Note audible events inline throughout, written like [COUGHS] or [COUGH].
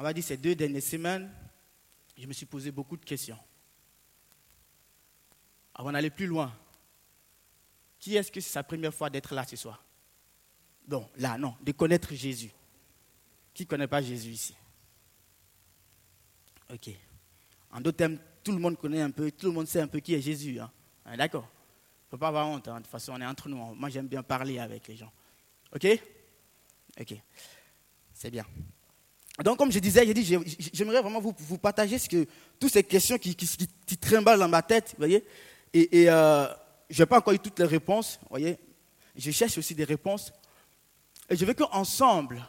on va dire ces deux dernières semaines, je me suis posé beaucoup de questions. Avant d'aller plus loin, qui est-ce que c'est sa première fois d'être là ce soir? Bon, là, non, de connaître Jésus. Qui ne connaît pas Jésus ici? Ok. En d'autres termes, tout le monde connaît un peu, tout le monde sait un peu qui est Jésus. Hein. Hein, d'accord Il ne faut pas avoir honte. Hein. De toute façon, on est entre nous. Moi, j'aime bien parler avec les gens. Ok? Ok. C'est bien. Donc, comme je disais, j'aimerais vraiment vous, partager ce que, toutes ces questions qui, qui, qui, trimballent dans ma tête, voyez. Et, euh, je n'ai pas encore eu toutes les réponses, voyez. Je cherche aussi des réponses. Et je veux qu'ensemble,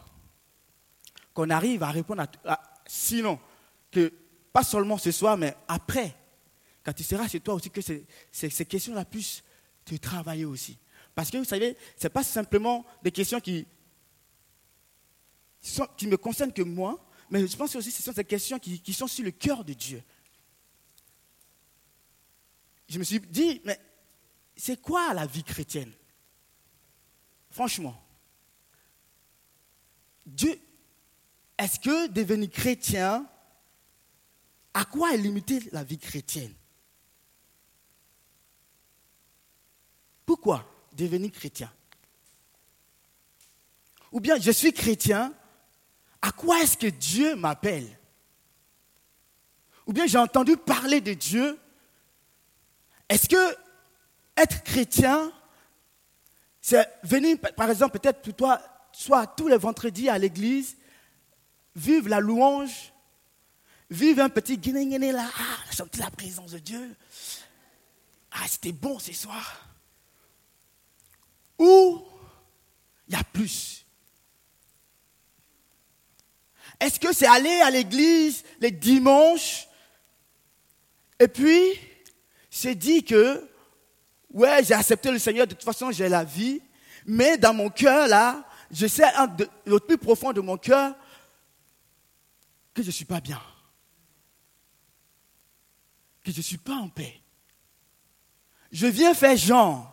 qu'on arrive à répondre à, sinon, que pas seulement ce soir, mais après, quand tu seras chez toi aussi, que ces, ces questions-là puissent te travailler aussi. Parce que vous savez, ce n'est pas simplement des questions qui, qui me concernent que moi, mais je pense aussi que ce sont des questions qui, qui sont sur le cœur de Dieu. Je me suis dit, mais c'est quoi la vie chrétienne? Franchement, Dieu, est-ce que devenir chrétien, à quoi est limitée la vie chrétienne? Pourquoi devenir chrétien? Ou bien je suis chrétien, à quoi est-ce que Dieu m'appelle? Ou bien j'ai entendu parler de Dieu. Est-ce que être chrétien, c'est venir, par exemple, peut-être toi, soit tous les vendredis à l'église, vivre la louange, vivre un petit guiné là, ah, sentir la présence de Dieu. Ah, c'était bon ce soir. Ou il y a plus. Est-ce que c'est aller à l'église les dimanches? Et puis c'est dit que, ouais, j'ai accepté le Seigneur, de toute façon j'ai la vie, mais dans mon cœur là, je sais au plus profond de mon cœur que je ne suis pas bien, que je ne suis pas en paix. Je viens faire genre.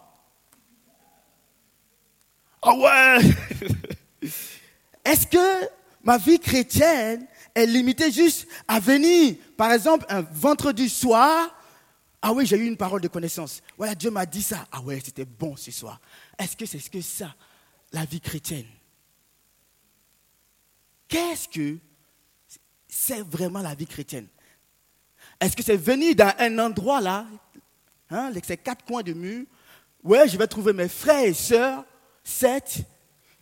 Ah ouais [LAUGHS] Est-ce que ma vie chrétienne est limitée juste à venir, par exemple, un vendredi soir Ah oui, j'ai eu une parole de connaissance. Voilà, Dieu m'a dit ça. Ah ouais, c'était bon ce soir. Est-ce que c'est ce que ça la vie chrétienne? Qu'est-ce que c'est vraiment la vie chrétienne? Est-ce que c'est venir dans un endroit là, hein, ces quatre coins de mur, ouais, je vais trouver mes frères et sœurs, sept,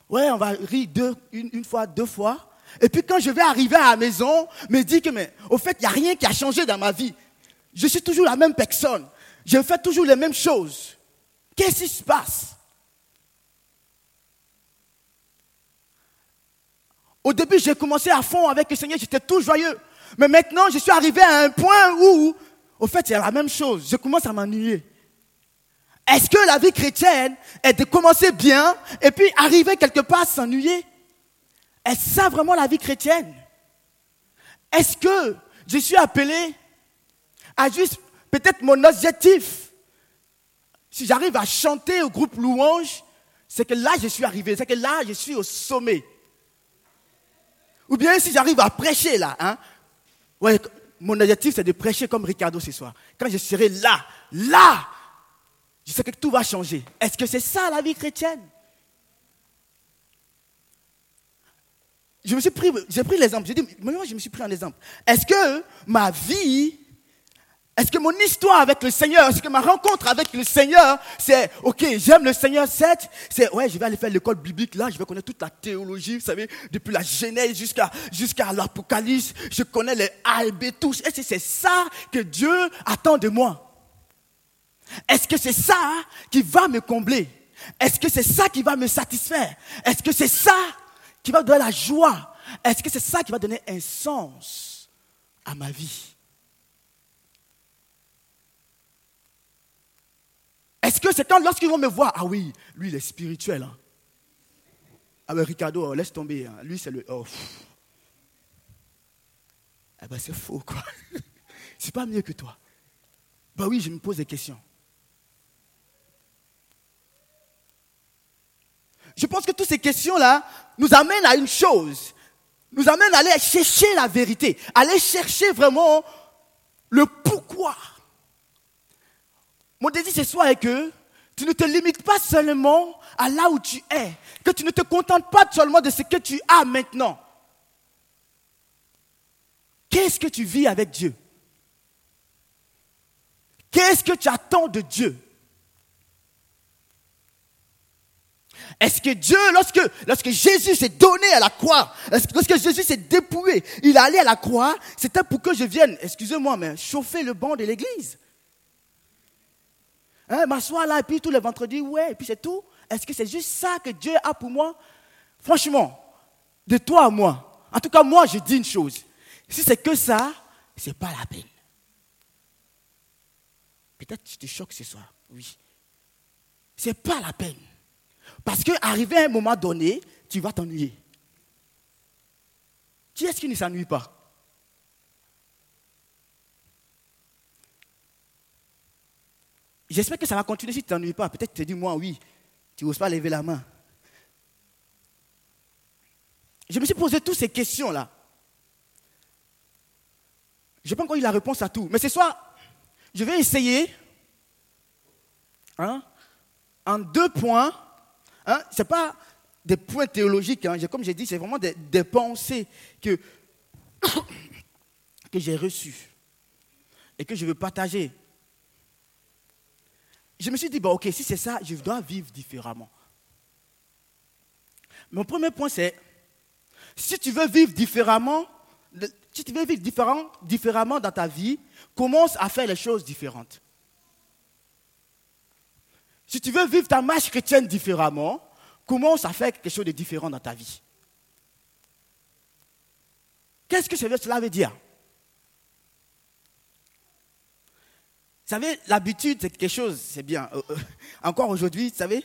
ouais, on va rire une, fois, deux fois, et puis quand je vais arriver à la maison, me dire que, mais au fait, il n'y a rien qui a changé dans ma vie. Je suis toujours la même personne. Je fais toujours les mêmes choses. Qu'est-ce qui se passe? Au début, j'ai commencé à fond avec le Seigneur, j'étais tout joyeux. Mais maintenant, je suis arrivé à un point où, au fait, c'est la même chose. Je commence à m'ennuyer. Est-ce que la vie chrétienne est de commencer bien et puis arriver quelque part à s'ennuyer? Est-ce ça vraiment la vie chrétienne? Est-ce que je suis appelé à juste peut-être mon objectif? Si j'arrive à chanter au groupe louange, c'est que là je suis arrivé, c'est que là je suis au sommet. Ou bien si j'arrive à prêcher là, hein, ouais, mon objectif c'est de prêcher comme Ricardo ce soir. Quand je serai là, là, je sais que tout va changer. Est-ce que c'est ça la vie chrétienne? Je me suis pris, j'ai pris l'exemple. J'ai dit, moi je me suis pris un exemple. Est-ce que ma vie est-ce que mon histoire avec le Seigneur, est-ce que ma rencontre avec le Seigneur, c'est, ok, j'aime le Seigneur, c'est, c'est, ouais, je vais aller faire l'école biblique là, je vais connaître toute la théologie, vous savez, depuis la Genèse jusqu'à, jusqu'à l'Apocalypse, je connais les A et B, tous. Est-ce que c'est ça que Dieu attend de moi? Est-ce que c'est ça qui va me combler? Est-ce que c'est ça qui va me satisfaire? Est-ce que c'est ça qui va donner la joie? Est-ce que c'est ça qui va donner un sens à ma vie? Est-ce que c'est quand lorsqu'ils vont me voir, ah oui, lui il est spirituel. Hein. Ah ben Ricardo, oh, laisse tomber. Hein. Lui c'est le. Oh, eh ben c'est faux quoi. [LAUGHS] c'est pas mieux que toi. Ben oui, je me pose des questions. Je pense que toutes ces questions-là nous amènent à une chose. nous amène à aller chercher la vérité, aller chercher vraiment le pourquoi. Mon désir ce soir est que tu ne te limites pas seulement à là où tu es, que tu ne te contentes pas seulement de ce que tu as maintenant. Qu'est-ce que tu vis avec Dieu? Qu'est-ce que tu attends de Dieu? Est-ce que Dieu, lorsque, Jésus s'est donné à la croix, lorsque Jésus s'est dépouillé, il est allé à la croix, c'était pour que je vienne, excusez-moi, mais chauffer le banc de l'église Hein, M'asseoir là, et puis tous les vendredis, ouais, et puis c'est tout. Est-ce que c'est juste ça que Dieu a pour moi? Franchement, de toi à moi, en tout cas, moi, je dis une chose. Si c'est que ça, c'est pas la peine. Peut-être que je te choque ce soir, oui. C'est pas la peine. Parce qu'arrivé à un moment donné, tu vas t'ennuyer. Qui est-ce qui ne s'ennuie pas J'espère que ça va continuer si tu ne t'ennuies pas. Peut-être que tu te dis, moi, oui, tu n'oses pas lever la main. Je me suis posé toutes ces questions-là. Je n'ai pas encore eu la réponse à tout. Mais ce soir, je vais essayer, hein, en deux points, hein, ce n'est pas des points théologiques, hein, comme j'ai dit, c'est vraiment des, pensées que, [COUGHS] que j'ai reçues et que je veux partager je me suis dit, bon, ok, si c'est ça, je dois vivre différemment. Mon premier point, c'est, si tu veux vivre différemment, si tu veux vivre différemment dans ta vie, commence à faire les choses différentes. Si tu veux vivre ta marche chrétienne différemment, commence à faire quelque chose de différent dans ta vie. Qu'est-ce que cela veut dire? Vous savez, l'habitude, c'est quelque chose, c'est bien. Euh, euh, encore aujourd'hui, vous savez,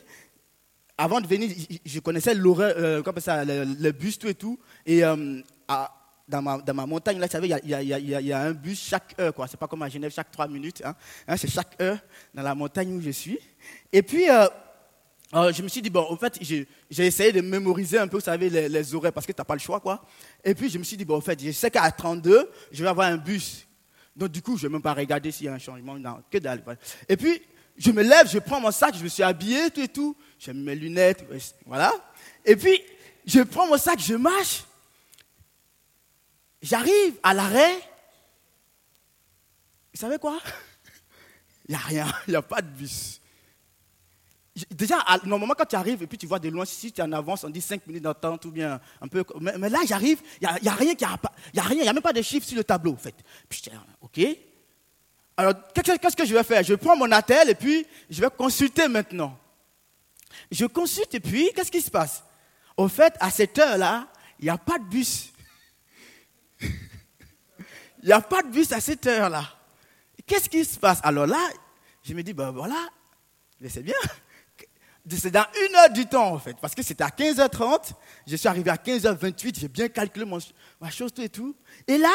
avant de venir, je connaissais l'horaire, euh, ça, le, bus, tout et tout. Et dans, ma, dans, ma, montagne, là, vous savez, il y, a, un bus chaque heure, quoi. C'est pas comme à Genève, chaque trois minutes. Hein. Hein, c'est chaque heure dans la montagne où je suis. Et puis, je me suis dit, bon, en fait, j'ai essayé de mémoriser un peu, vous savez, les, horaires, parce que tu n'as pas le choix, quoi. Et puis, je me suis dit, bon, en fait, je sais qu'à 32, je vais avoir un bus donc, du coup, je ne vais même pas regarder s'il y a un changement. Non, que dalle. Et puis, je me lève, je prends mon sac, je me suis habillé, tout et tout. J'ai mes lunettes, voilà. Et puis, je prends mon sac, je marche. J'arrive à l'arrêt. Vous savez quoi? Il n'y a rien, [LAUGHS] il n'y a pas de bus. Déjà, normalement, quand tu arrives et puis tu vois de loin, si tu es en avance, on dit 5 minutes d'attente ou bien un peu. Mais, là, j'arrive, il n'y a, rien, il n'y a a même pas de chiffres sur le tableau, en fait. Dis, ok. Alors, qu'est-ce que je vais faire? Je prends mon attel et puis je vais consulter maintenant. Je consulte et puis, qu'est-ce qui se passe? Au fait, à cette heure-là, il n'y a pas de bus. Il n'y a pas de bus à cette heure-là. Qu'est-ce qui se passe? Alors là, je me dis, ben voilà, c'est bien c'est dans une heure du temps, en fait. Parce que c'était à 15h30. Je suis arrivé à 15h28. J'ai bien calculé mon, ma chose, tout et tout. Et là,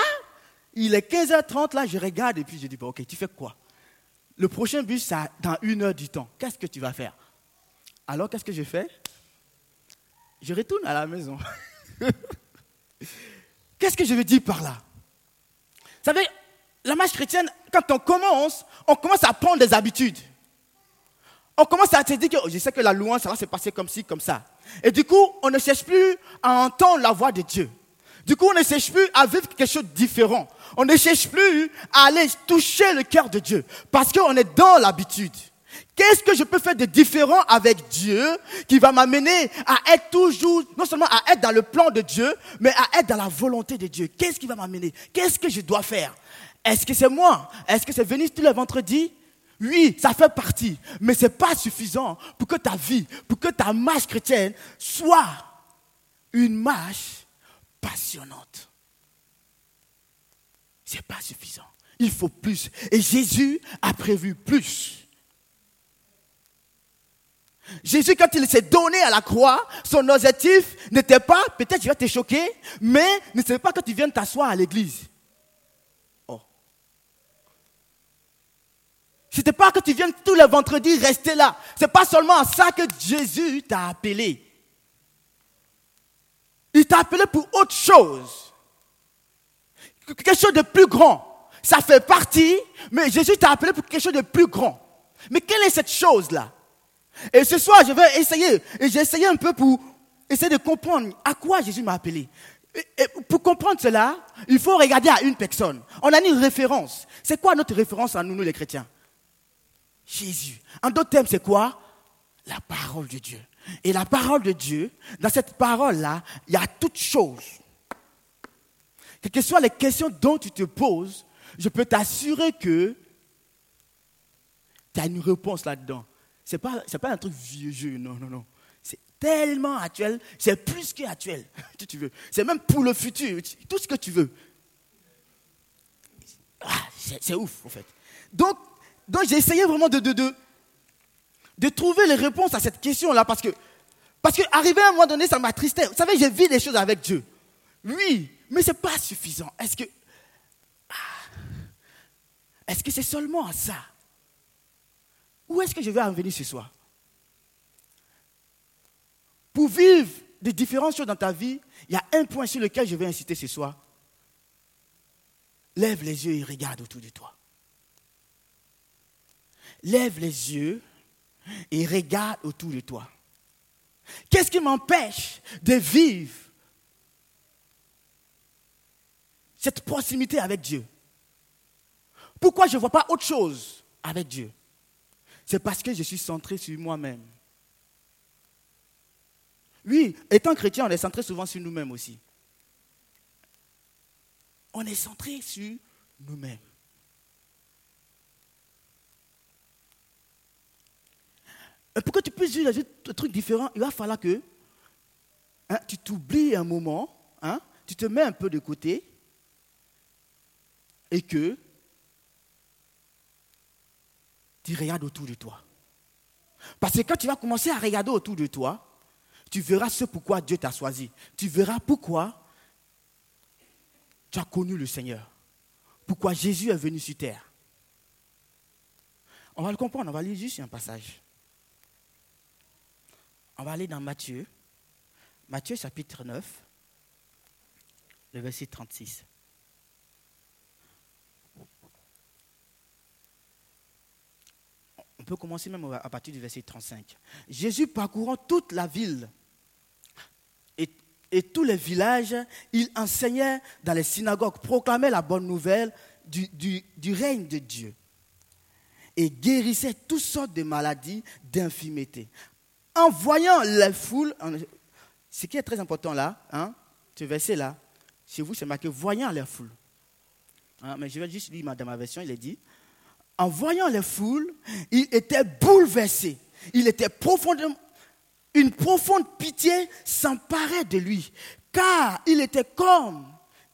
il est 15h30. Là, je regarde et puis je dis, bon, OK, tu fais quoi? Le prochain bus, c'est dans une heure du temps. Qu'est-ce que tu vas faire? Alors, qu'est-ce que je fais? Je retourne à la maison. [LAUGHS] qu'est-ce que je veux dire par là? Vous savez, la marche chrétienne, quand on commence, on commence à prendre des habitudes on commence à se dire que oh, je sais que la louange, ça va se passer comme ci, comme ça. Et du coup, on ne cherche plus à entendre la voix de Dieu. Du coup, on ne cherche plus à vivre quelque chose de différent. On ne cherche plus à aller toucher le cœur de Dieu. Parce qu'on est dans l'habitude. Qu'est-ce que je peux faire de différent avec Dieu qui va m'amener à être toujours, non seulement à être dans le plan de Dieu, mais à être dans la volonté de Dieu? Qu'est-ce qui va m'amener? Qu'est-ce que je dois faire? Est-ce que c'est moi? Est-ce que c'est venir tous les vendredis? Oui, ça fait partie, mais ce n'est pas suffisant pour que ta vie, pour que ta marche chrétienne soit une marche passionnante. Ce n'est pas suffisant. Il faut plus. Et Jésus a prévu plus. Jésus, quand il s'est donné à la croix, son objectif n'était pas, peut-être je vais te choquer, mais ne c'était pas que tu viennes t'asseoir à l'église. Ce n'était pas que tu viennes tous les vendredis rester là. Ce n'est pas seulement à ça que Jésus t'a appelé. Il t'a appelé pour autre chose. Quelque chose de plus grand. Ça fait partie, mais Jésus t'a appelé pour quelque chose de plus grand. Mais quelle est cette chose-là? Et ce soir, je vais essayer, et j'ai essayé un peu pour essayer de comprendre à quoi Jésus m'a appelé. Pour comprendre cela, il faut regarder à une personne. On a une référence. C'est quoi notre référence à nous, nous les chrétiens? Jésus. En d'autres termes, c'est quoi? La parole de Dieu. Et la parole de Dieu, dans cette parole-là, il y a toutes choses. Quelles que soient les questions dont tu te poses, je peux t'assurer que tu as une réponse là-dedans. Ce n'est pas, pas un truc vieux jeu, non, non, non. C'est tellement actuel, c'est plus qu'actuel, [LAUGHS] si tu veux. C'est même pour le futur, tout ce que tu veux. Ah, c'est ouf, en fait. Donc, donc j'ai essayé vraiment de, de, de, trouver les réponses à cette question-là parce que, parce que arrivé à un moment donné, ça m'attristait. Vous savez, j'ai vu des choses avec Dieu. Oui, mais ce n'est pas suffisant. Est-ce que. Ah, est-ce que c'est seulement ça? Où est-ce que je vais en venir ce soir? Pour vivre des différentes choses dans ta vie, il y a un point sur lequel je vais insister ce soir. Lève les yeux et regarde autour de toi lève les yeux et regarde autour de toi. Qu'est-ce qui m'empêche de vivre cette proximité avec Dieu? Pourquoi je ne vois pas autre chose avec Dieu? C'est parce que je suis centré sur moi-même. Oui, étant chrétien, on est centré souvent sur nous-mêmes aussi. On est centré sur nous-mêmes. Pour que tu puisses vivre un truc différent, il va falloir que hein, tu t'oublies un moment, hein, tu te mets un peu de côté et que tu regardes autour de toi. Parce que quand tu vas commencer à regarder autour de toi, tu verras ce pourquoi Dieu t'a choisi. Tu verras pourquoi tu as connu le Seigneur. Pourquoi Jésus est venu sur terre. On va le comprendre, on va lire juste un passage. On va aller dans Matthieu. Matthieu chapitre 9, le verset 36. Peut commencer même à partir du verset 35. Jésus parcourant toute la ville et, tous les villages, il enseignait dans les synagogues, proclamait la bonne nouvelle du, du règne de Dieu et guérissait toutes sortes de maladies, d'infirmités en voyant les foules, ce qui est très important là, hein, ce verset-là, chez vous, c'est marqué voyant les foules. Hein, mais je vais juste lire dans ma version, il est dit, en voyant les foules, il était bouleversé. Il était profondément, une profonde pitié s'emparait de lui, car il était comme,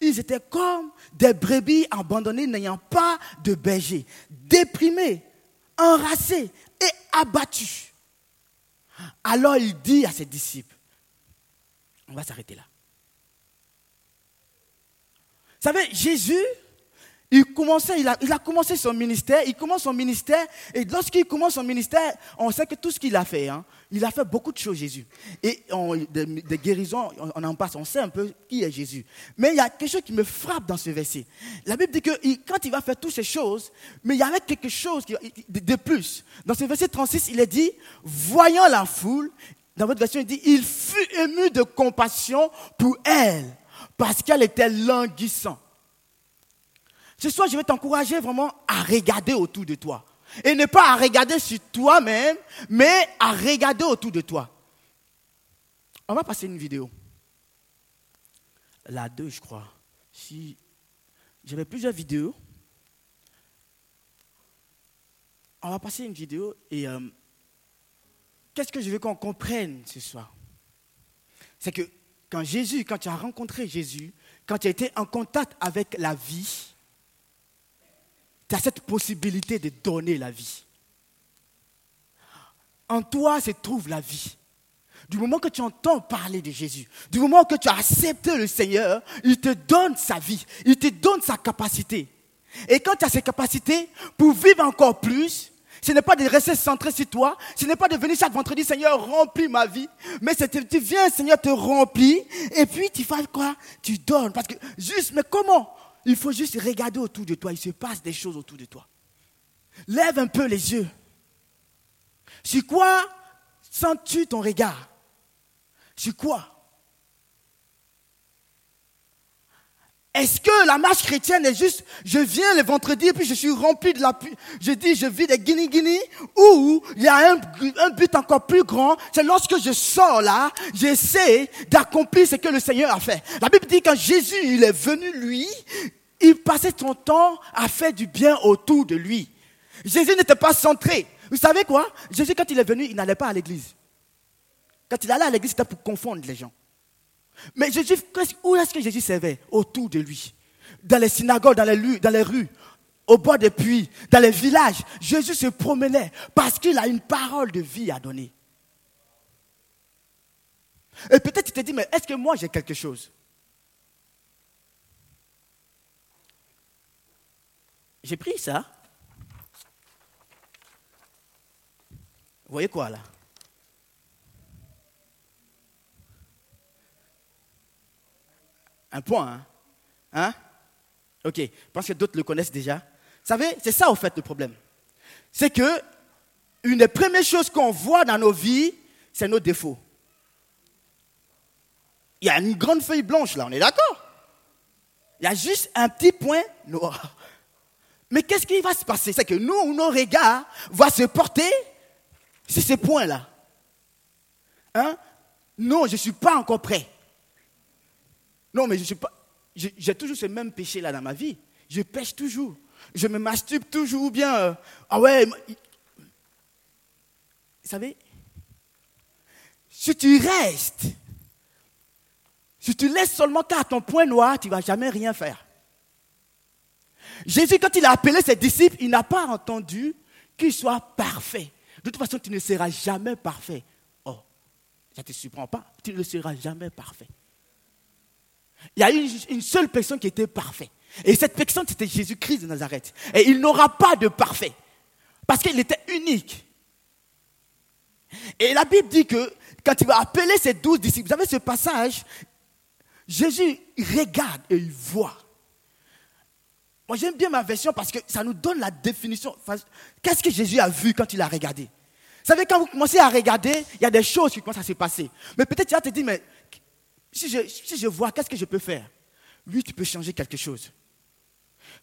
ils étaient comme des brebis abandonnées n'ayant pas de berger, déprimés, enracés et abattus. Alors il dit à ses disciples, on va s'arrêter là. Vous savez, Jésus, il, commençait, il, a, commencé son ministère, il commence son ministère, et lorsqu'il commence son ministère, on sait que tout ce qu'il a fait, hein, il a fait beaucoup de choses, Jésus. Et des, guérisons, on, en passe, on sait un peu qui est Jésus. Mais il y a quelque chose qui me frappe dans ce verset. La Bible dit que quand il va faire toutes ces choses, mais il y avait quelque chose de, plus. Dans ce verset 36, il est dit, voyant la foule, dans votre version, il dit, il fut ému de compassion pour elle, parce qu'elle était languissante. Ce soir, je vais t'encourager vraiment à regarder autour de toi. Et ne pas à regarder sur toi-même, mais à regarder autour de toi. On va passer une vidéo. La 2, je crois. Si j'avais plusieurs vidéos. On va passer une vidéo et euh, qu'est-ce que je veux qu'on comprenne ce soir? C'est que quand Jésus, quand tu as rencontré Jésus, quand tu as été en contact avec la vie, cette possibilité de donner la vie. En toi se trouve la vie. Du moment que tu entends parler de Jésus, du moment que tu as accepté le Seigneur, il te donne sa vie, il te donne sa capacité. Et quand tu as ces capacités, pour vivre encore plus, Ce n'est pas de rester centré sur toi. Ce n'est pas de venir chaque vendredi, Seigneur, remplis ma vie. Mais c'est tu viens, Seigneur, te remplis. Et puis tu fais quoi? Tu donnes. Parce que juste, mais comment? Il faut juste regarder autour de toi. Il se passe des choses autour de toi. Lève un peu les yeux. Sur quoi sens-tu ton regard? Sur quoi? Est-ce que la marche chrétienne est juste, je viens le vendredi et puis je suis rempli de la, je dis, je vis des guinées ou il y a un, un but encore plus grand, c'est lorsque je sors là, j'essaie d'accomplir ce que le Seigneur a fait. La Bible dit quand Jésus, il est venu lui, il passait son temps à faire du bien autour de lui. Jésus n'était pas centré. Vous savez quoi? Jésus, quand il est venu, il n'allait pas à l'église. Quand il allait à l'église, c'était pour confondre les gens. Mais Jésus, où est-ce que Jésus servait Autour de lui? Dans les synagogues, dans les, rues, dans les rues, au bord des puits, dans les villages. Jésus se promenait parce qu'il a une parole de vie à donner. Et peut-être tu te dis, mais est-ce que moi j'ai quelque chose? J'ai pris ça. Vous voyez quoi là? Un point, hein? Hein? Ok, je pense que d'autres le connaissent déjà. Vous savez, c'est ça au fait le problème. C'est que une des premières choses qu'on voit dans nos vies, c'est nos défauts. Il y a une grande feuille blanche là, on est d'accord Il y a juste un petit point noir. Mais qu'est-ce qui va se passer? C'est que nous, nos regards vont se porter sur ces points-là. Hein? Non, je ne suis pas encore prêt. Non, mais je. J'ai toujours ce même péché-là dans ma vie. Je pêche toujours. Je me masturbe toujours bien. Euh, ah ouais. Vous savez, si tu restes, si tu laisses seulement qu'à ton point noir, tu ne vas jamais rien faire. Jésus, quand il a appelé ses disciples, il n'a pas entendu qu'il soit parfait. De toute façon, tu ne seras jamais parfait. Oh, ça ne te surprend pas? Tu ne seras jamais parfait. Il y a une, seule personne qui était parfaite. Et cette personne, c'était Jésus-Christ de Nazareth. Et il n'aura pas de parfait. Parce qu'il était unique. Et la Bible dit que quand il va appeler ses douze disciples, vous savez ce passage, Jésus regarde et il voit. Moi j'aime bien ma version parce que ça nous donne la définition. Qu'est-ce que Jésus a vu quand il a regardé? Vous savez, quand vous commencez à regarder, il y a des choses qui commencent à se passer. Mais peut-être tu vas te dire, mais si je, vois, qu'est-ce que je peux faire? Oui, tu peux changer quelque chose.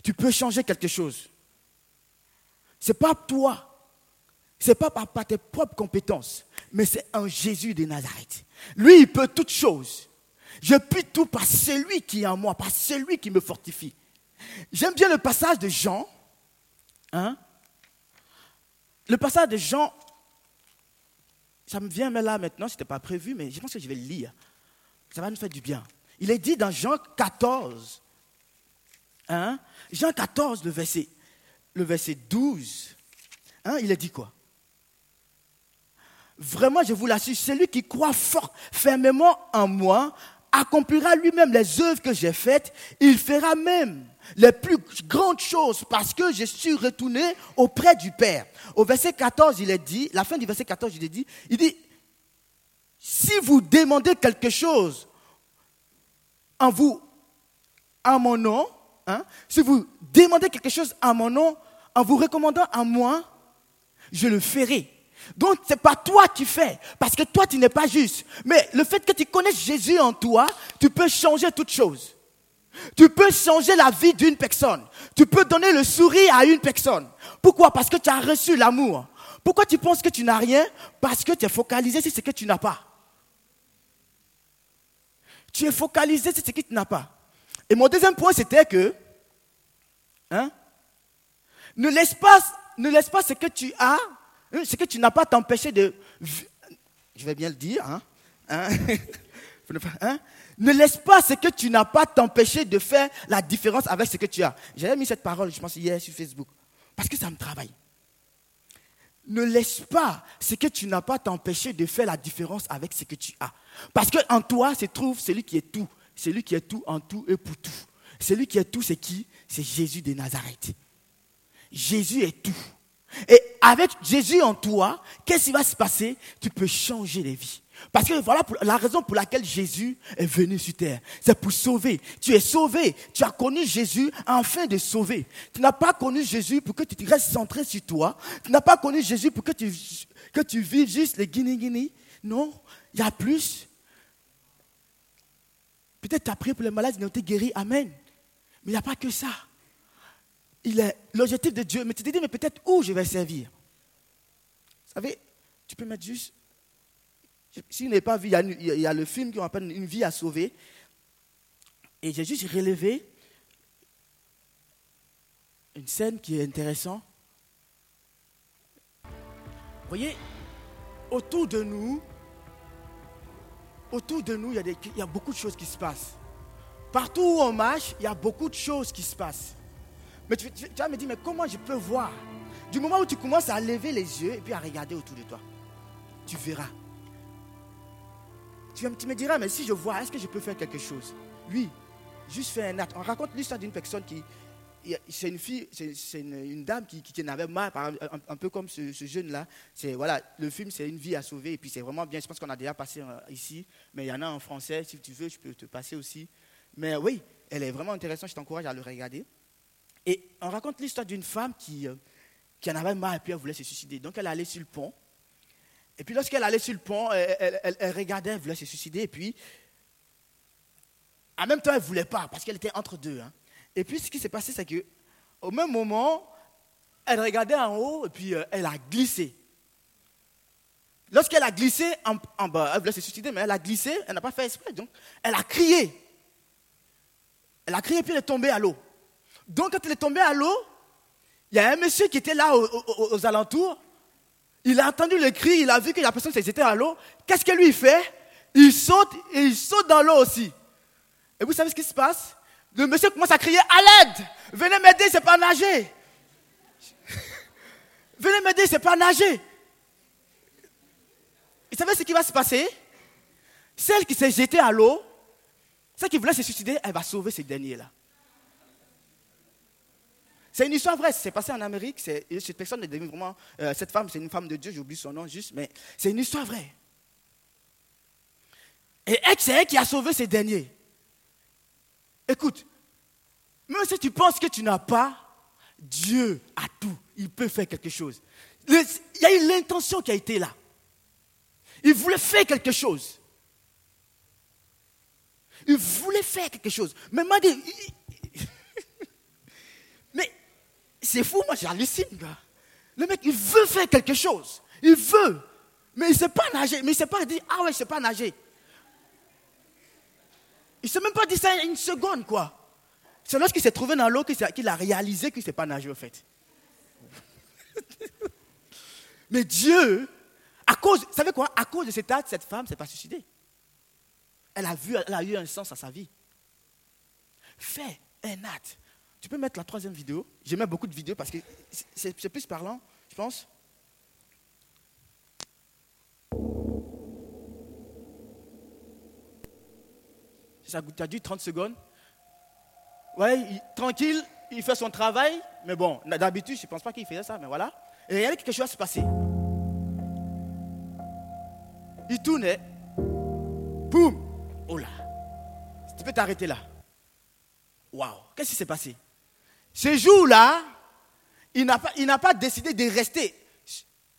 Tu peux changer quelque chose. Ce n'est pas toi. Ce n'est pas par, tes propres compétences. Mais c'est un Jésus de Nazareth. Lui, il peut toutes choses. Je puis tout par celui qui est en moi, par celui qui me fortifie. J'aime bien le passage de Jean. Hein? Le passage de Jean, ça me vient là maintenant, ce n'était pas prévu, mais je pense que je vais le lire. Ça va nous faire du bien. Il est dit dans Jean 14, hein, Jean 14, le verset, le verset 12, hein, il est dit quoi? Vraiment, je vous l'assure, celui qui croit fort, fermement en moi, accomplira lui-même les œuvres que j'ai faites, il fera même les plus grandes choses parce que je suis retourné auprès du Père. Au verset 14, il est dit, la fin du verset 14, il est dit, il dit, si vous demandez quelque chose en vous, en mon nom, hein, si vous demandez quelque chose en mon nom, en vous recommandant à moi, je le ferai. Donc, ce n'est pas toi qui fais, parce que toi, tu n'es pas juste. Mais le fait que tu connaisses Jésus en toi, tu peux changer toute chose. Tu peux changer la vie d'une personne. Tu peux donner le sourire à une personne. Pourquoi? Parce que tu as reçu l'amour. Pourquoi tu penses que tu n'as rien? Parce que tu es focalisé sur ce que tu n'as pas. Tu es focalisé sur ce que tu n'as pas. Et mon deuxième point, c'était que hein, ne, laisse pas, ne laisse pas ce que tu as, hein, ce que tu n'as pas t'empêcher de... Je vais bien le dire. Hein, hein, [LAUGHS] hein, ne laisse pas ce que tu n'as pas t'empêcher de faire la différence avec ce que tu as. J'avais mis cette parole, je pense, hier sur Facebook. Parce que ça me travaille. Ne laisse pas ce que tu n'as pas t'empêcher de faire la différence avec ce que tu as. Parce qu'en toi se trouve celui qui est tout. Celui qui est tout en tout et pour tout. Celui qui est tout, c'est qui? C'est Jésus de Nazareth. Jésus est tout. Et avec Jésus en toi, qu'est-ce qui va se passer? Tu peux changer les vies. Parce que voilà la raison pour laquelle Jésus est venu sur terre. C'est pour sauver. Tu es sauvé. Tu as connu Jésus afin de sauver. Tu n'as pas connu Jésus pour que tu restes centré sur toi. Tu n'as pas connu Jésus pour que tu, que tu vives juste les guinées Non, il y a plus. Peut-être tu as prié pour les malades, ils ont été guéris. Amen. Mais il n'y a pas que ça. Il est l'objectif de Dieu. Mais tu te dis, mais peut-être où je vais servir? Vous savez, tu peux mettre juste si vous n'avez pas vu, il y, a, le film qui appelle Une vie à sauver. Et j'ai juste relevé une scène qui est intéressante. Vous voyez, autour de nous, autour de nous, il y, a il y a beaucoup de choses qui se passent. Partout où on marche, il y a beaucoup de choses qui se passent. Mais tu, tu, vas me dire, mais comment je peux voir? Du moment où tu commences à lever les yeux et puis à regarder autour de toi, tu verras. Tu, me diras, mais si je vois, est-ce que je peux faire quelque chose? Oui, juste faire un acte. On raconte l'histoire d'une personne qui. C'est une fille, c'est une, dame qui, qui, avait marre, un, peu comme ce, jeune-là. Voilà, le film, c'est une vie à sauver, et puis c'est vraiment bien. Je pense qu'on a déjà passé euh, ici, mais il y en a en français. Si tu veux, je peux te passer aussi. Mais oui, elle est vraiment intéressante. Je t'encourage à le regarder. Et on raconte l'histoire d'une femme qui, euh, qui en avait marre et puis elle voulait se suicider. Donc elle allait sur le pont et puis lorsqu'elle allait sur le pont, elle, regardait, elle voulait se suicider. Et puis, en même temps, elle ne voulait pas parce qu'elle était entre deux. Hein. Et puis, ce qui s'est passé, c'est qu'au même moment, elle regardait en haut et puis euh, elle a glissé. Lorsqu'elle a glissé en, bas, elle voulait se suicider, mais elle a glissé, elle n'a pas fait exprès. Donc, elle a crié. Elle a crié, puis elle est tombée à l'eau. Donc, quand elle est tombée à l'eau, il y a un monsieur qui était là aux alentours il a entendu le cri, il a vu que la personne était à l'eau. Qu'est-ce que lui fait? Il saute et il saute dans l'eau aussi. Et vous savez ce qui se passe? Le monsieur commence à crier à l'aide Venez m'aider, c'est pas nager. [LAUGHS] Venez m'aider, c'est pas nager. Vous savez ce qui va se passer? Celle qui s'est jetée à l'eau, celle qui voulait se suicider, elle va sauver ces derniers-là. C'est une histoire vraie, c'est passé en Amérique. Cette personne est vraiment. Euh, cette femme, c'est une femme de Dieu, j'oublie son nom juste, mais c'est une histoire vraie. Et c'est elle qui a sauvé ces derniers. Écoute, même si tu penses que tu n'as pas, Dieu a tout. Il peut faire quelque chose. Il y a eu l'intention qui a été là. Il voulait faire quelque chose. Il voulait faire quelque chose. Mais m'a dit, c'est fou, moi j'hallucine, gars. Le mec, il veut faire quelque chose. Il veut. Mais il ne sait pas nager. Mais il ne sait pas dire, ah ouais, je ne sais pas nager. Il ne s'est même pas dit ça une seconde, quoi. C'est lorsqu'il s'est trouvé dans l'eau qu'il a réalisé qu'il ne sait pas nager, en fait. [LAUGHS] Mais Dieu, à cause, vous savez quoi? À cause de cet acte, cette femme s'est pas suicidée. Elle a vu, elle a eu un sens à sa vie. Fais un acte. Tu peux mettre la troisième vidéo. J'aimais beaucoup de vidéos parce que c'est plus parlant, je pense. Ça a dû 30 secondes. Ouais, tranquille, il fait son travail, mais bon, d'habitude, je ne pense pas qu'il faisait ça, mais voilà. Et il y avait quelque chose à se passer. Il tournait, boum, oh là, tu peux t'arrêter là. Waouh, qu'est-ce qui s'est passé? Ce jour-là, il n'a pas, décidé de rester.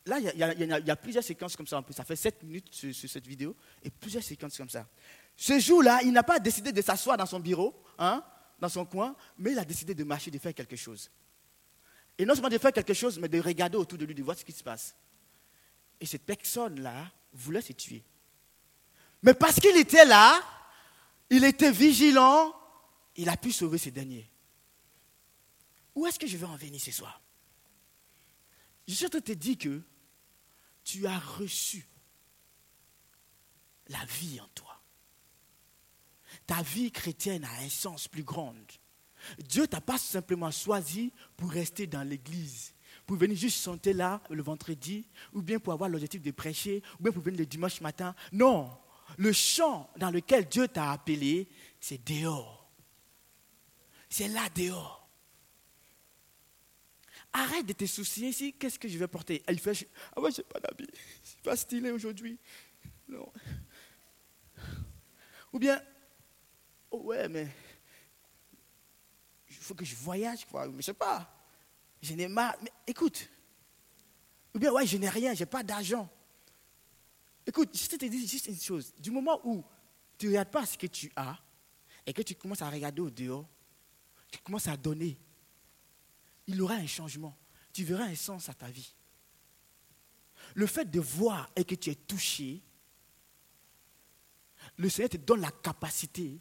Là, il y, a, plusieurs séquences comme ça. Ça fait 7 minutes sur, cette vidéo et plusieurs séquences comme ça. Ce jour-là, il n'a pas décidé de s'asseoir dans son bureau, hein, dans son coin, mais il a décidé de marcher, de faire quelque chose. Et non seulement de faire quelque chose, mais de regarder autour de lui, de voir ce qui se passe. Et cette personne-là voulait se tuer. Mais parce qu'il était là, il était vigilant, il a pu sauver ces derniers. Où est-ce que je veux en venir ce soir? Je te dire que tu as reçu la vie en toi. Ta vie chrétienne a un sens plus grand. Dieu t'a pas simplement choisi pour rester dans l'église, pour venir juste chanter là le vendredi, ou bien pour avoir l'objectif de prêcher, ou bien pour venir le dimanche matin. Non, le chant dans lequel Dieu t'a appelé, c'est dehors. C'est là dehors. Arrête de te soucier ici, qu'est-ce que je vais porter Il fait, ah ouais, j'ai pas d'habit, c'est pas stylé aujourd'hui. Non. Ou bien, oh ouais, mais il faut que je voyage, quoi. Mais je sais pas. Je n'ai pas. Mais écoute. Ou bien, ouais, je n'ai rien, je n'ai pas d'argent. Écoute, je te dis juste une chose. Du moment où tu ne regardes pas ce que tu as et que tu commences à regarder au dehors, tu commences à donner, il aura un changement. Tu verras un sens à ta vie. Le fait de voir et que tu es touché, le Seigneur te donne la capacité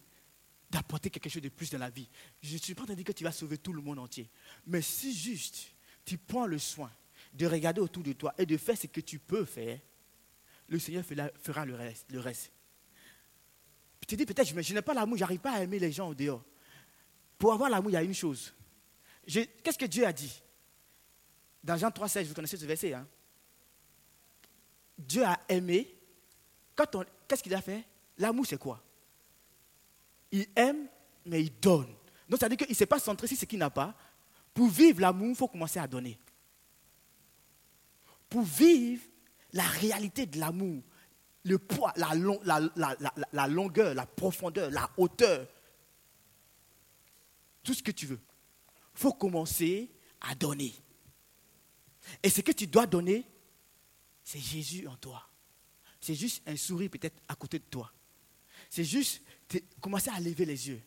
d'apporter quelque chose de plus dans la vie. Je ne suis pas en train de dire que tu vas sauver tout le monde entier. Mais si juste tu prends le soin de regarder autour de toi et de faire ce que tu peux faire, le Seigneur fera le reste. Le reste. Tu te dis peut-être, je n'ai pas l'amour, je n'arrive pas à aimer les gens au dehors. Pour avoir l'amour, il y a une chose. Qu'est-ce que Dieu a dit? Dans Jean 3,16, vous connaissez ce verset. Hein? Dieu a aimé. Qu'est-ce qu'il a fait? L'amour, c'est quoi? Il aime, mais il donne. Donc, ça veut dire qu'il ne s'est pas centré sur ce qu'il n'a pas. Pour vivre l'amour, il faut commencer à donner. Pour vivre la réalité de l'amour, le poids, la, longueur, la profondeur, la hauteur, tout ce que tu veux, faut commencer à donner. Et ce que tu dois donner, c'est Jésus en toi. C'est juste un sourire peut-être à côté de toi. C'est juste commencer à lever les yeux.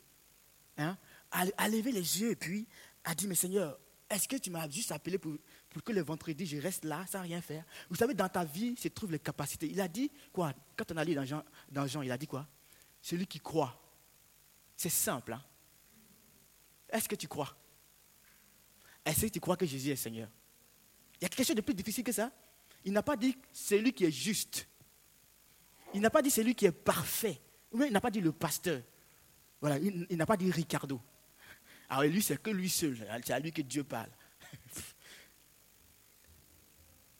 Hein? À, lever les yeux et puis à dire, mais Seigneur, est-ce que tu m'as juste appelé pour, que le vendredi, je reste là sans rien faire? Vous savez, dans ta vie se trouvent les capacités. Il a dit quoi? Quand on a lu dans Jean, dans Jean il a dit quoi? Celui qui croit. C'est simple. Hein? Est-ce que tu crois? Est-ce que tu crois que Jésus est Seigneur? Il y a quelque chose de plus difficile que ça? Il n'a pas dit celui qui est juste. Il n'a pas dit celui qui est parfait. Il n'a pas dit le pasteur. Voilà, il, n'a pas dit Ricardo. Alors lui, c'est que lui seul. C'est à lui que Dieu parle. [LAUGHS]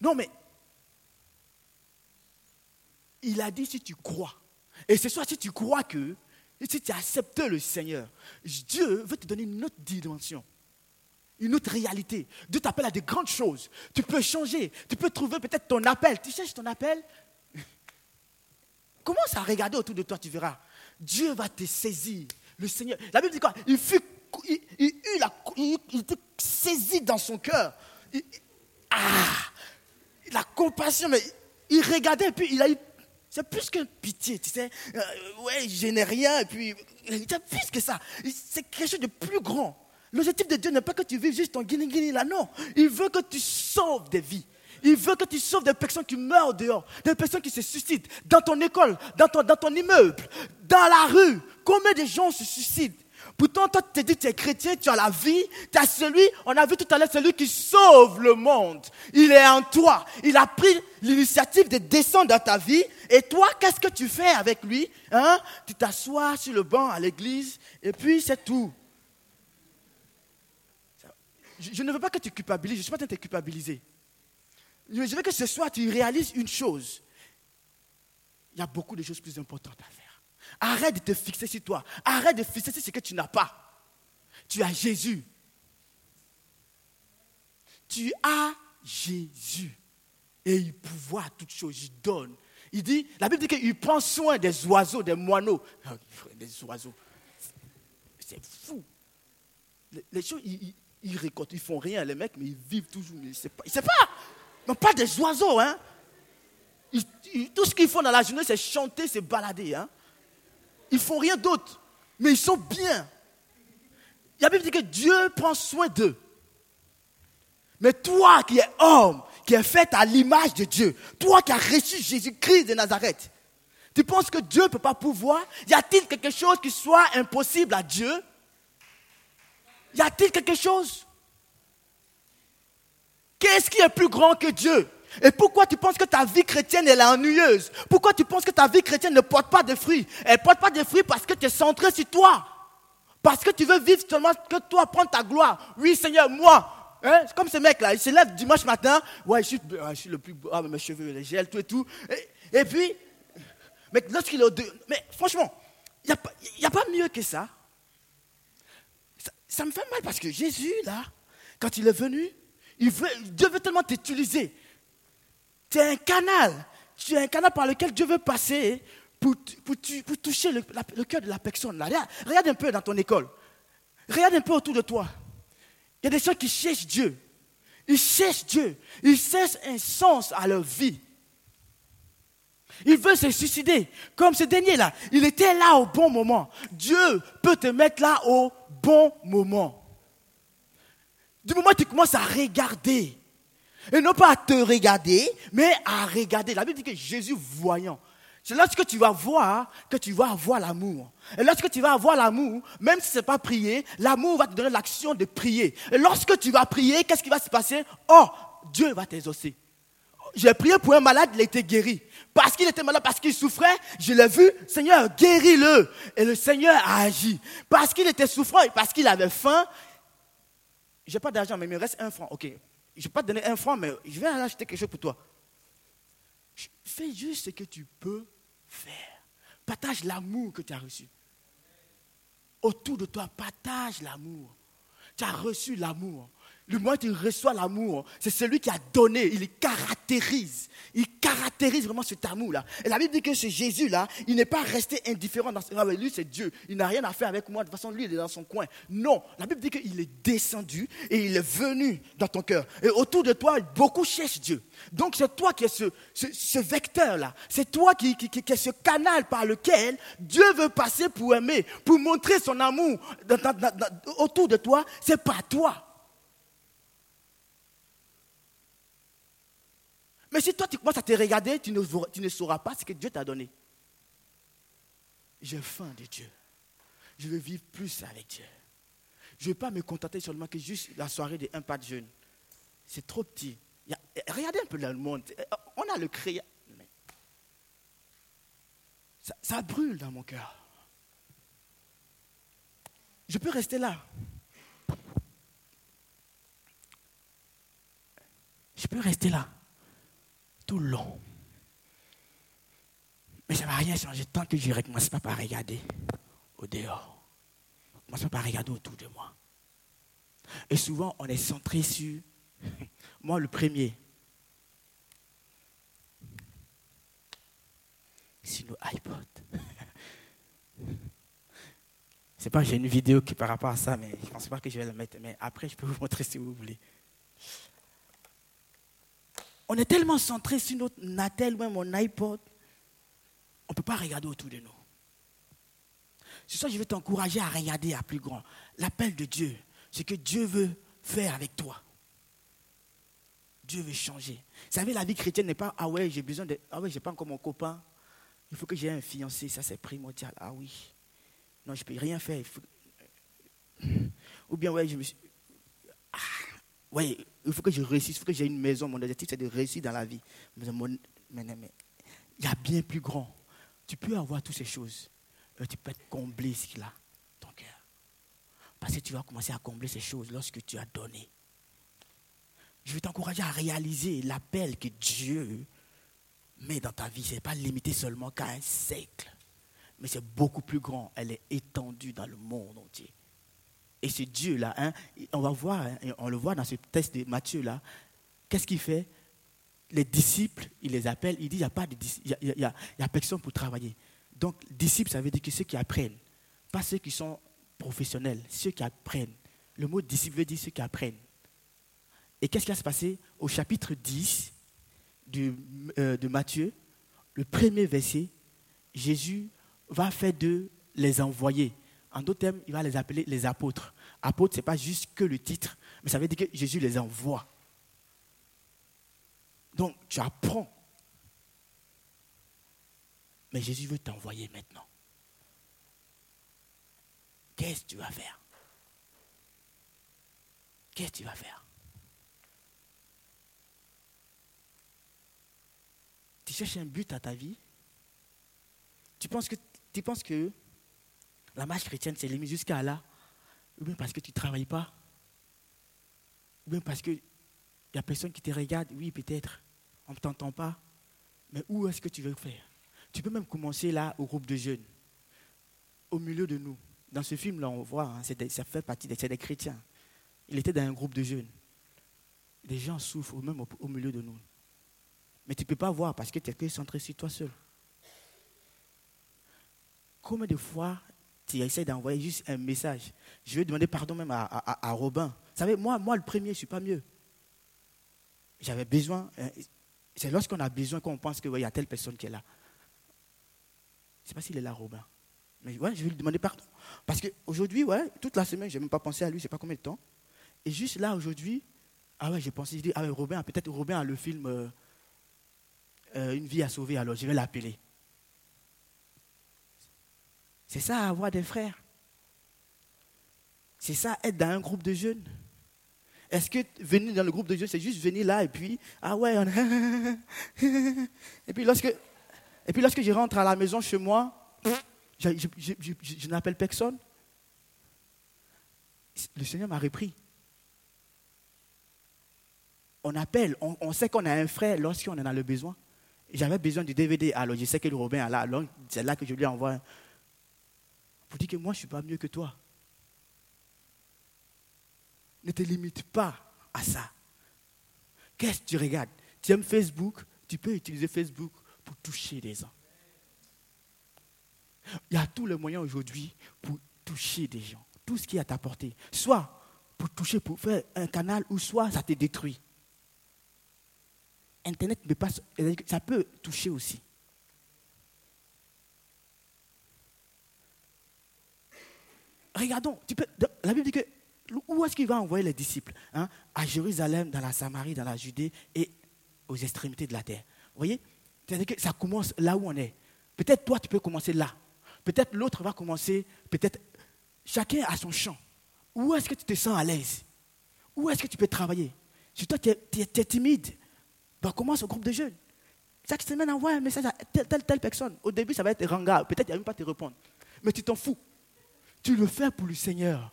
non, mais il a dit si tu crois. Et c'est soit si tu crois que, si tu acceptes le Seigneur, Dieu veut te donner une autre dimension, une autre réalité. Dieu t'appelle à de grandes choses. Tu peux changer. Tu peux trouver peut-être ton appel. Tu cherches ton appel. [LAUGHS] Commence à regarder autour de toi, tu verras. Dieu va te saisir. Le Seigneur. La Bible dit quoi? Il fut, il, il, la, il, était saisi dans son cœur. ah, la compassion, mais il regardait et puis il a eu. C'est plus qu'une pitié, tu sais. Euh, ouais, je n'ai rien et puis. C'est plus que ça. C'est quelque chose de plus grand. L'objectif de Dieu n'est pas que tu vives juste ton guinée là, non. Il veut que tu sauves des vies. Il veut que tu sauves des personnes qui meurent dehors, des personnes qui se suicident dans ton école, dans ton, dans ton immeuble, dans la rue. Combien de gens se suicident? Pourtant, toi, tu te dis, tu es chrétien, tu as la vie, tu as celui, on a vu tout à l'heure, celui qui sauve le monde. Il est en toi. Il a pris l'initiative de descendre dans ta vie. Et toi, qu'est-ce que tu fais avec lui hein? Tu t'assois sur le banc à l'église, et puis c'est tout. Je, ne veux pas que tu culpabilises, je ne suis pas en train de te culpabiliser. Je veux que ce soir, tu réalises une chose. Il y a beaucoup de choses plus importantes à faire. Arrête de te fixer sur toi. Arrête de fixer sur ce que tu n'as pas. Tu as Jésus. Tu as Jésus. Et il pouvoir toutes choses. Il donne. Il dit, la Bible dit qu'il prend soin des oiseaux, des moineaux. Ah, des oiseaux. C'est fou. Les, choses, ils, récoltent, ils font rien, les mecs, mais ils vivent toujours. Ils ne savent pas. pas. Non, pas des oiseaux, hein. tout ce qu'ils font dans la journée, c'est chanter, c'est balader, hein. Ils font rien d'autre, mais ils sont bien. Il y a bien dit que Dieu prend soin d'eux. Mais toi qui es homme, qui es fait à l'image de Dieu, toi qui as reçu Jésus-Christ de Nazareth, tu penses que Dieu ne peut pas pouvoir? Y a-t-il quelque chose qui soit impossible à Dieu? Y a-t-il quelque chose? Qu'est-ce qui est plus grand que Dieu? Et pourquoi tu penses que ta vie chrétienne est ennuyeuse? Pourquoi tu penses que ta vie chrétienne ne porte pas de fruits? Elle ne porte pas de fruits parce que tu es centré sur toi. Parce que tu veux vivre seulement que toi, prendre ta gloire. Oui, Seigneur, moi. Hein? C'est comme ce mec-là, il se lève dimanche matin. Ouais, je suis, le plus beau. Ah, mes cheveux, les gels, tout et tout. Et, puis, mais lorsqu'il est au deux, mais franchement, il n'y a, pas mieux que ça. Ça. Me fait mal parce que Jésus, là, quand il est venu, Il veut, Dieu veut tellement t'utiliser. Tu es un canal. Tu es un canal par lequel Dieu veut passer pour, toucher le, cœur de la personne. Regarde, un peu dans ton école. Regarde un peu autour de toi. Il y a des gens qui cherchent Dieu. Ils cherchent Dieu. Ils cherchent un sens à leur vie. Ils veulent se suicider. Comme ce dernier-là. Il était là au bon moment. Dieu peut te mettre là au bon moment. Du moment où tu commences à regarder, et non pas à te regarder, mais à regarder. La Bible dit que Jésus voyant. C'est lorsque tu vas voir que tu vas avoir l'amour. Et lorsque tu vas avoir l'amour, même si ce n'est pas prier, l'amour va te donner l'action de prier. Et lorsque tu vas prier, qu'est-ce qui va se passer? Oh, Dieu va t'exaucer. J'ai prié pour un malade, il était guéri. Parce qu'il était malade, parce qu'il souffrait, je l'ai vu, Seigneur, guéris-le. Et le Seigneur a agi. Parce qu'il était souffrant et parce qu'il avait faim, j'ai pas d'argent, mais il me reste un franc. Ok, je ne vais pas te donner un franc, mais je vais acheter quelque chose pour toi. Fais juste ce que tu peux faire. Partage l'amour que tu as reçu. Autour de toi, partage l'amour. Tu as reçu l'amour. Le moment où tu reçois l'amour, c'est celui qui a donné, il caractérise. Il caractérise vraiment cet amour-là. Et la Bible dit que ce Jésus-là, il n'est pas resté indifférent dans ce... Lui, c'est Dieu. Il n'a rien à faire avec moi. De toute façon, lui, il est dans son coin. Non. La Bible dit qu'il est descendu et il est venu dans ton cœur. Et autour de toi, beaucoup cherchent Dieu. Donc, c'est toi qui es ce, vecteur-là. C'est toi qui, est ce canal par lequel Dieu veut passer pour aimer, pour montrer son amour autour de toi. C'est pas toi. Mais si toi tu commences à te regarder, tu ne, sauras pas ce que Dieu t'a donné. J'ai faim de Dieu. Je veux vivre plus avec Dieu. Je ne veux pas me contenter seulement que juste la soirée de un pas de jeûne. C'est trop petit. regardez un peu le monde. On a le créa. Ça, ça brûle dans mon cœur. Je peux rester là. Je peux rester là long. Mais ça ne va rien changer tant que je ne commence pas par regarder au dehors. Je commence pas par regarder autour de moi. Et souvent, on est centré sur [LAUGHS] moi, le premier. Sur nos iPods. [LAUGHS] C'est pas, j'ai une vidéo qui par rapport à ça, mais je ne pense pas que je vais la mettre. Mais après, je peux vous montrer si vous voulez. On est tellement centré sur notre Natel, même mon iPod, on ne peut pas regarder autour de nous. C'est ça je vais t'encourager à regarder à plus grand. L'appel de Dieu, ce que Dieu veut faire avec toi. Dieu veut changer. Vous savez, la vie chrétienne n'est pas, ah ouais, j'ai besoin de, ah ouais, j'ai pas encore mon copain. Il faut que j'ai un fiancé, ça c'est primordial. Ah oui. Non, je ne peux rien faire. Ou bien, ouais, je me suis. Ah, ouais, il faut que je réussisse, il faut que j'ai une maison. Mon objectif, c'est de réussir dans la vie. Mais, il y a bien plus grand. Tu peux avoir toutes ces choses. Euh, tu peux être comblé ce qu'il a, ton cœur. Parce que tu vas commencer à combler ces choses lorsque tu as donné. Je vais t'encourager à réaliser l'appel que Dieu met dans ta vie. Ce n'est pas limité seulement qu'à un siècle. Mais c'est beaucoup plus grand. Elle est étendue dans le monde entier. Et ce Dieu-là, hein, on va voir, hein, on le voit dans ce texte de Matthieu-là, qu'est-ce qu'il fait? Les disciples, il les appelle, il dit, il n'y a, de, il y a, personne pour travailler. Donc, disciples, ça veut dire que ceux qui apprennent, pas ceux qui sont professionnels, ceux qui apprennent. Le mot disciple veut dire ceux qui apprennent. Et qu'est-ce qui va se passer Au chapitre 10 euh, de Matthieu, le premier verset, Jésus va faire d'eux les envoyer. En d'autres termes, il va les appeler les apôtres. Apôtres, ce n'est pas juste que le titre, mais ça veut dire que Jésus les envoie. Donc, tu apprends. Mais Jésus veut t'envoyer maintenant. Qu'est-ce que tu vas faire? Qu'est-ce que tu vas faire? Tu cherches un but à ta vie? Tu penses que, tu penses que la marche chrétienne, c'est limite jusqu'à là. Ou bien parce que tu ne travailles pas. Ou bien parce qu'il n'y a personne qui te regarde. Oui, peut-être. On ne t'entend pas. Mais où est-ce que tu veux faire? Tu peux même commencer là au groupe de jeunes. Au milieu de nous. Dans ce film-là, on voit, hein, ça fait partie des, des chrétiens. Il était dans un groupe de jeunes. des gens souffrent même au, milieu de nous. Mais tu ne peux pas voir parce que tu es centré sur toi seul. Combien de fois tu essaies d'envoyer juste un message Je vais demander pardon même à, Robin. Vous savez, moi, moi, le premier, je ne suis pas mieux. J'avais besoin. Hein, c'est lorsqu'on a besoin qu'on pense qu'il y a telle personne qui est là. Je ne sais pas s'il est là, Robin. Mais ouais, je vais lui demander pardon. Parce qu'aujourd'hui, ouais, toute la semaine, je n'ai même pas pensé à lui, je ne sais pas combien de temps. Et juste là, aujourd'hui, ah ouais, j'ai pensé, je dis, ah Robin, peut-être Robin a le film euh, euh, Une vie à sauver, alors je vais l'appeler. C'est ça, avoir des frères. C'est ça, être dans un groupe de jeunes. Est-ce que venir dans le groupe de jeunes, c'est juste venir là et puis, ah ouais, on... [LAUGHS] et puis lorsque, et puis lorsque je rentre à la maison chez moi, je, n'appelle personne. Le Seigneur m'a repris on appelle, on, sait qu'on a un frère lorsqu'on en a le besoin. J'avais besoin du DVD, alors je sais que le Robin a là, c'est là que je lui envoie. Pour dire que moi, je ne suis pas mieux que toi. Ne te limite pas à ça. Qu'est-ce que tu regardes? Tu aimes Facebook? Tu peux utiliser Facebook pour toucher des gens. Il y a tous les moyens aujourd'hui pour toucher des gens. Tout ce qui est à ta portée. Soit pour toucher, pour faire un canal, ou soit ça te détruit. Internet ça peut toucher aussi. Regardons, la Bible dit que où est-ce qu'il va envoyer les disciples hein? À Jérusalem, dans la Samarie, dans la Judée et aux extrémités de la terre? Vous voyez? C'est-à-dire que ça commence là où on est. Peut-être toi, tu peux commencer là. Peut-être l'autre va commencer, peut-être chacun a son champ. Où est-ce que tu te sens à l'aise? Où est-ce que tu peux travailler? Si toi, tu es, timide, bah, commence au groupe de jeunes. Chaque semaine, envoie un message à telle, telle, telle personne. Au début, ça va être ranga. Peut-être qu'il ne va même pas te répondre. Mais tu t'en fous. Tu le fais pour le Seigneur.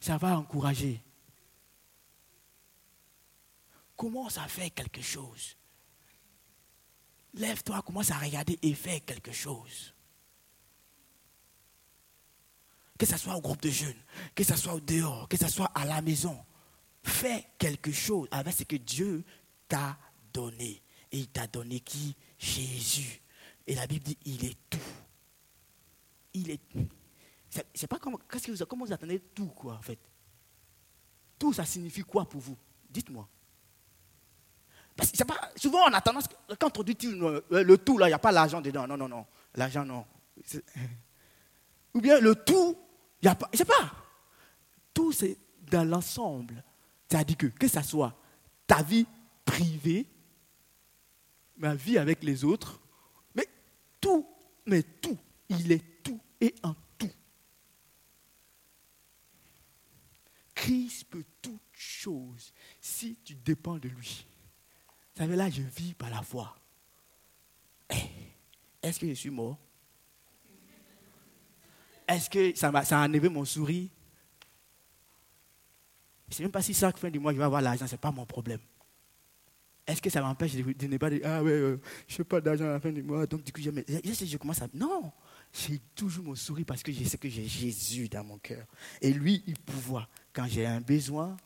Ça va encourager. Commence à faire quelque chose? Lève-toi, commence à regarder et fais quelque chose. Que ce soit au groupe de jeunes, que ce soit au dehors, que ce soit à la maison. Fais quelque chose avec ce que Dieu t'a donné. Et il t'a donné qui? Jésus. Et la Bible dit, il est tout. Il est C'est pas comment, qu'est-ce que vous, comment vous attendez tout, quoi, en fait? Tout, ça signifie quoi pour vous? Dites-moi. Parce que pas, souvent, on a tendance, quand on dit le, le tout, là, il n'y a pas l'argent dedans. Non, non, non. L'argent, non. [LAUGHS] Ou bien le tout, il n'y a pas. Je sais pas. Tout, c'est dans l'ensemble. C'est-à-dire que, que ce soit ta vie privée, ma vie avec les autres, mais tout, mais tout, il est tout et en tout. Christ peut toute chose si tu dépends de lui. Vous savez, là, je vis par la foi. Eh, est-ce que je suis mort? Est-ce que ça, a, ça enlevé mon sourire? Je ne sais même pas si chaque fin du mois, je vais avoir l'argent, ce n'est pas mon problème. Est-ce que ça m'empêche de, ne pas dire, ah ouais, euh, je n'ai pas d'argent à la fin du mois, donc du coup, je, je, je commence à. Non, j'ai toujours mon sourire parce que je sais que j'ai Jésus dans mon cœur. Et lui, il pouvoir. Quand j'ai un besoin,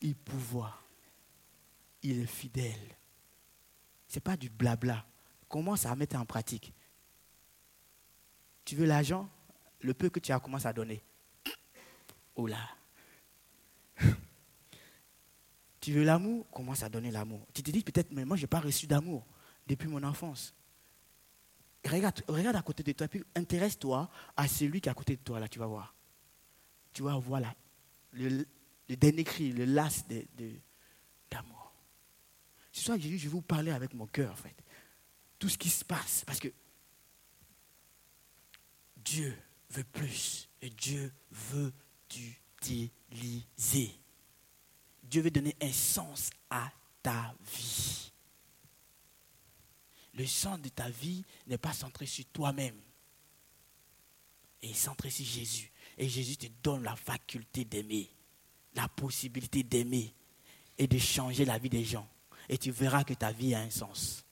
il pouvoir. Il est fidèle. Ce n'est pas du blabla. Commence à mettre en pratique. Tu veux l'argent? Le peu que tu as commencé à donner. Oh là tu veux l'amour? Commence à donner l'amour. Tu te dis peut-être, mais moi, je n'ai pas reçu d'amour depuis mon enfance. Regarde, regarde à côté de toi, puis intéresse-toi à celui qui est à côté de toi, là, tu vas voir. Tu vas voir là, le, dernier cri, le las d'amour. Ce soir, je vais vous parler avec mon cœur, en fait. Tout ce qui se passe, parce que Dieu veut plus et Dieu veut t'utiliser. Dieu veut donner un sens à ta vie. Le sens de ta vie n'est pas centré sur toi-même. Et centré sur Jésus. Et Jésus te donne la faculté d'aimer, la possibilité d'aimer et de changer la vie des gens. Et tu verras que ta vie a un sens.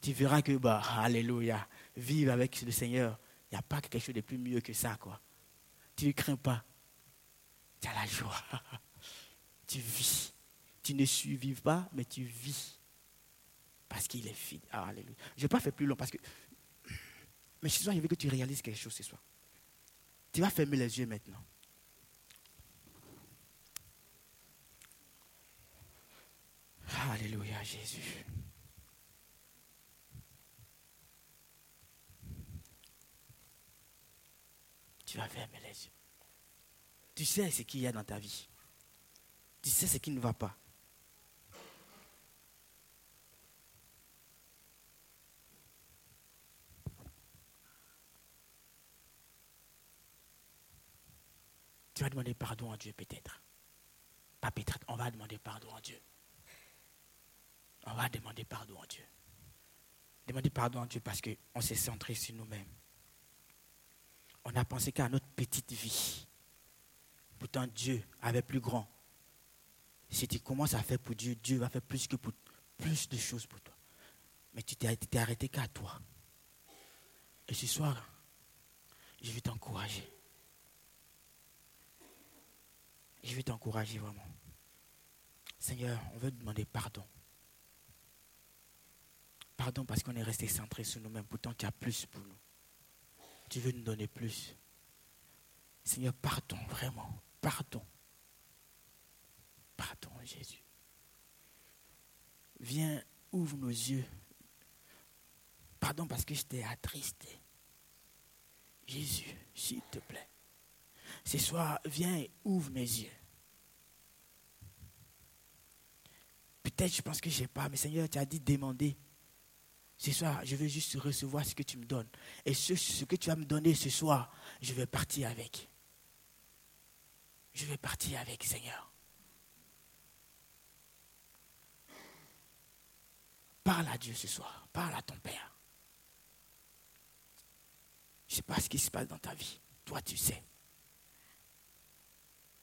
Tu verras que, bah, alléluia, vivre avec le Seigneur, il n'y a pas quelque chose de plus mieux que ça, quoi. Tu ne crains pas. Tu as la joie. [LAUGHS] tu vis. Tu ne survives pas, mais tu vis. Parce qu'il est fidèle. Ah, alléluia. Je ne vais pas faire plus long parce que. Mais ce soir, il veut que tu réalises quelque chose ce soir. Tu vas fermer les yeux maintenant. Alléluia, Jésus. Tu vas fermer les yeux. Tu sais ce qu'il y a dans ta vie. Tu sais ce qui ne va pas. Vas demander pardon à Dieu peut-être. Pas peut-être, on va demander pardon à Dieu. On va demander pardon à Dieu. Demander pardon à Dieu parce qu'on s'est centré sur nous-mêmes. On a pensé qu'à notre petite vie. Pourtant, Dieu avait plus grand. Si tu commences à faire pour Dieu, Dieu va faire plus, que pour, plus de choses pour toi. Mais tu t'es arrêté qu'à toi. Et ce soir, je vais t'encourager. Je vais t'encourager vraiment. Seigneur, on veut demander pardon. Pardon parce qu'on est resté centré sur nous-mêmes. Pourtant, tu as plus pour nous. Tu veux nous donner plus. Seigneur, pardon, vraiment. Pardon. Pardon, Jésus. Viens, ouvre nos yeux. Pardon parce que je t'ai attristé. Jésus, s'il te plaît. Ce soir, viens et ouvre mes yeux. Peut-être je pense que je n'ai pas, mais Seigneur, tu as dit demander. Ce soir, je veux juste recevoir ce que tu me donnes. Et ce, ce que tu vas me donner ce soir, je vais partir avec. Je vais partir avec, Seigneur. Parle à Dieu ce soir. Parle à ton Père. Je ne sais pas ce qui se passe dans ta vie. Toi, tu sais.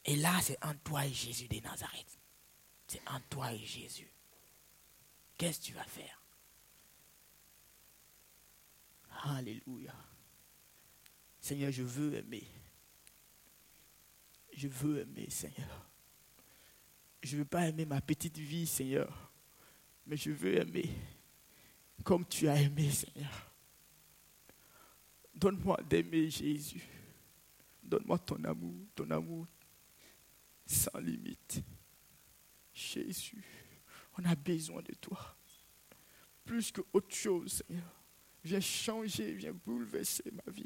Et là, c'est en toi et Jésus de Nazareth. C'est en toi et Jésus. Qu'est-ce que tu vas faire? Alléluia. Seigneur, je veux aimer. Je veux aimer, Seigneur. Je ne veux pas aimer ma petite vie, Seigneur. Mais je veux aimer comme tu as aimé, Seigneur. Donne-moi d'aimer Jésus. Donne-moi ton amour, ton amour sans limite. Jésus, on a besoin de toi. Plus que autre chose, Seigneur. Viens changer, viens bouleverser ma vie.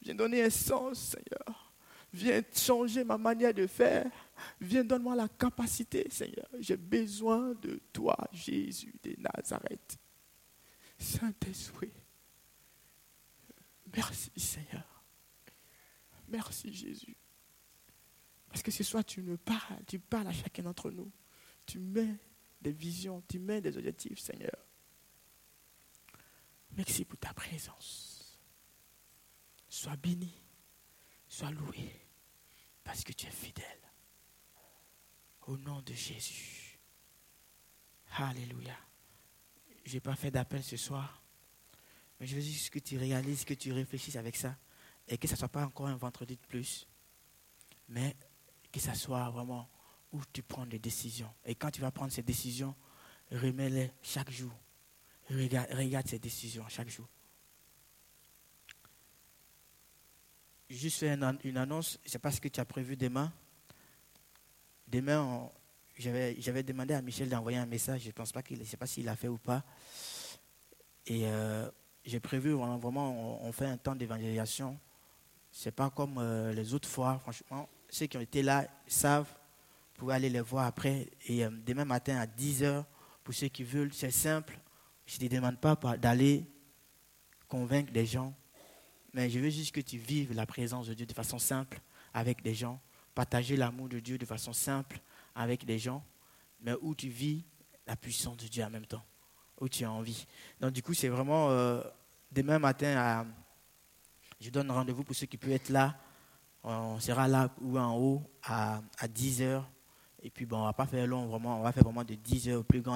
Viens donner un sens, Seigneur. Viens changer ma manière de faire. Viens donne-moi la capacité, Seigneur. J'ai besoin de toi, Jésus de Nazareth. Saint-Esprit. Merci, Seigneur. Merci, Jésus. Parce que ce soir, tu me parles, tu parles à chacun d'entre nous. Tu mets des visions, tu mets des objectifs, Seigneur. Merci pour ta présence. Sois béni, sois loué, parce que tu es fidèle. Au nom de Jésus. Alléluia. Je n'ai pas fait d'appel ce soir, mais je veux juste que tu réalises, que tu réfléchisses avec ça, et que ce ne soit pas encore un vendredi de plus, mais que ce soit vraiment où tu prends des décisions. Et quand tu vas prendre ces décisions, remets-les chaque jour. Regarde, ces décisions chaque jour. Juste faire une annonce, je ne sais pas ce que tu as prévu demain. Demain, j'avais demandé à Michel d'envoyer un message, je ne pense pas qu'il, sais pas s'il l'a fait ou pas. Et euh, j'ai prévu vraiment, on, fait un temps d'évangélisation. Ce n'est pas comme euh, les autres fois, franchement. Ceux qui ont été là savent, pouvez aller les voir après. Et euh, demain matin à 10h, pour ceux qui veulent, c'est simple. Je ne te demande pas d'aller convaincre des gens, mais je veux juste que tu vives la présence de Dieu de façon simple avec des gens, partager l'amour de Dieu de façon simple avec des gens, mais où tu vis la puissance de Dieu en même temps, où tu as envie. Donc du coup, c'est vraiment euh, demain matin, je donne rendez-vous pour ceux qui peuvent être là. On sera là ou en haut à, à 10 h Et puis bon, on va pas faire long, vraiment, on va faire vraiment de 10 h au plus grand